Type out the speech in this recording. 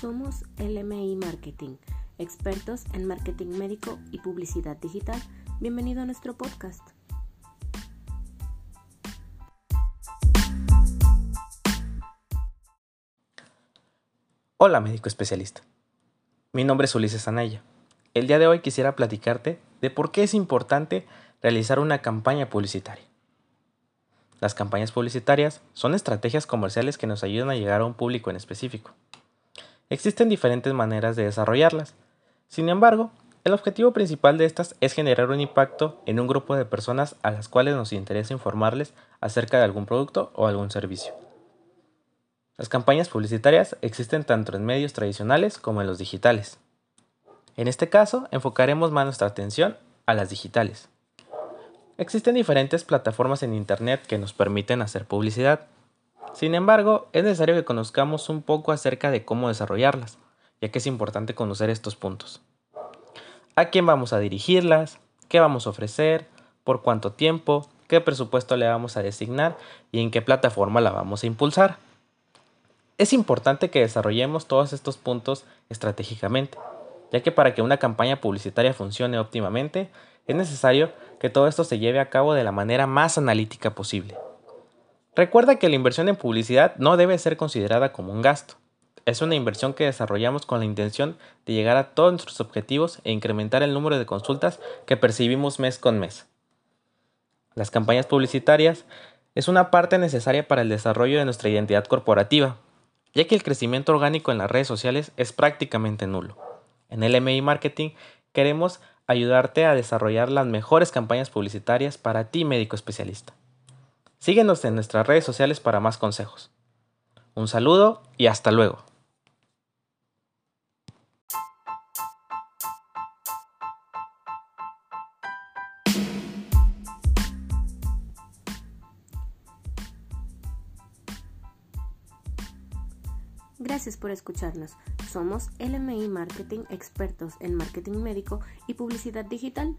Somos LMI Marketing, expertos en marketing médico y publicidad digital. Bienvenido a nuestro podcast. Hola médico especialista. Mi nombre es Ulises Anaya. El día de hoy quisiera platicarte de por qué es importante realizar una campaña publicitaria. Las campañas publicitarias son estrategias comerciales que nos ayudan a llegar a un público en específico. Existen diferentes maneras de desarrollarlas. Sin embargo, el objetivo principal de estas es generar un impacto en un grupo de personas a las cuales nos interesa informarles acerca de algún producto o algún servicio. Las campañas publicitarias existen tanto en medios tradicionales como en los digitales. En este caso, enfocaremos más nuestra atención a las digitales. Existen diferentes plataformas en Internet que nos permiten hacer publicidad. Sin embargo, es necesario que conozcamos un poco acerca de cómo desarrollarlas, ya que es importante conocer estos puntos. ¿A quién vamos a dirigirlas? ¿Qué vamos a ofrecer? ¿Por cuánto tiempo? ¿Qué presupuesto le vamos a designar? ¿Y en qué plataforma la vamos a impulsar? Es importante que desarrollemos todos estos puntos estratégicamente, ya que para que una campaña publicitaria funcione óptimamente, es necesario que todo esto se lleve a cabo de la manera más analítica posible. Recuerda que la inversión en publicidad no debe ser considerada como un gasto. Es una inversión que desarrollamos con la intención de llegar a todos nuestros objetivos e incrementar el número de consultas que percibimos mes con mes. Las campañas publicitarias es una parte necesaria para el desarrollo de nuestra identidad corporativa, ya que el crecimiento orgánico en las redes sociales es prácticamente nulo. En LMI Marketing queremos ayudarte a desarrollar las mejores campañas publicitarias para ti médico especialista. Síguenos en nuestras redes sociales para más consejos. Un saludo y hasta luego. Gracias por escucharnos. Somos LMI Marketing, expertos en marketing médico y publicidad digital.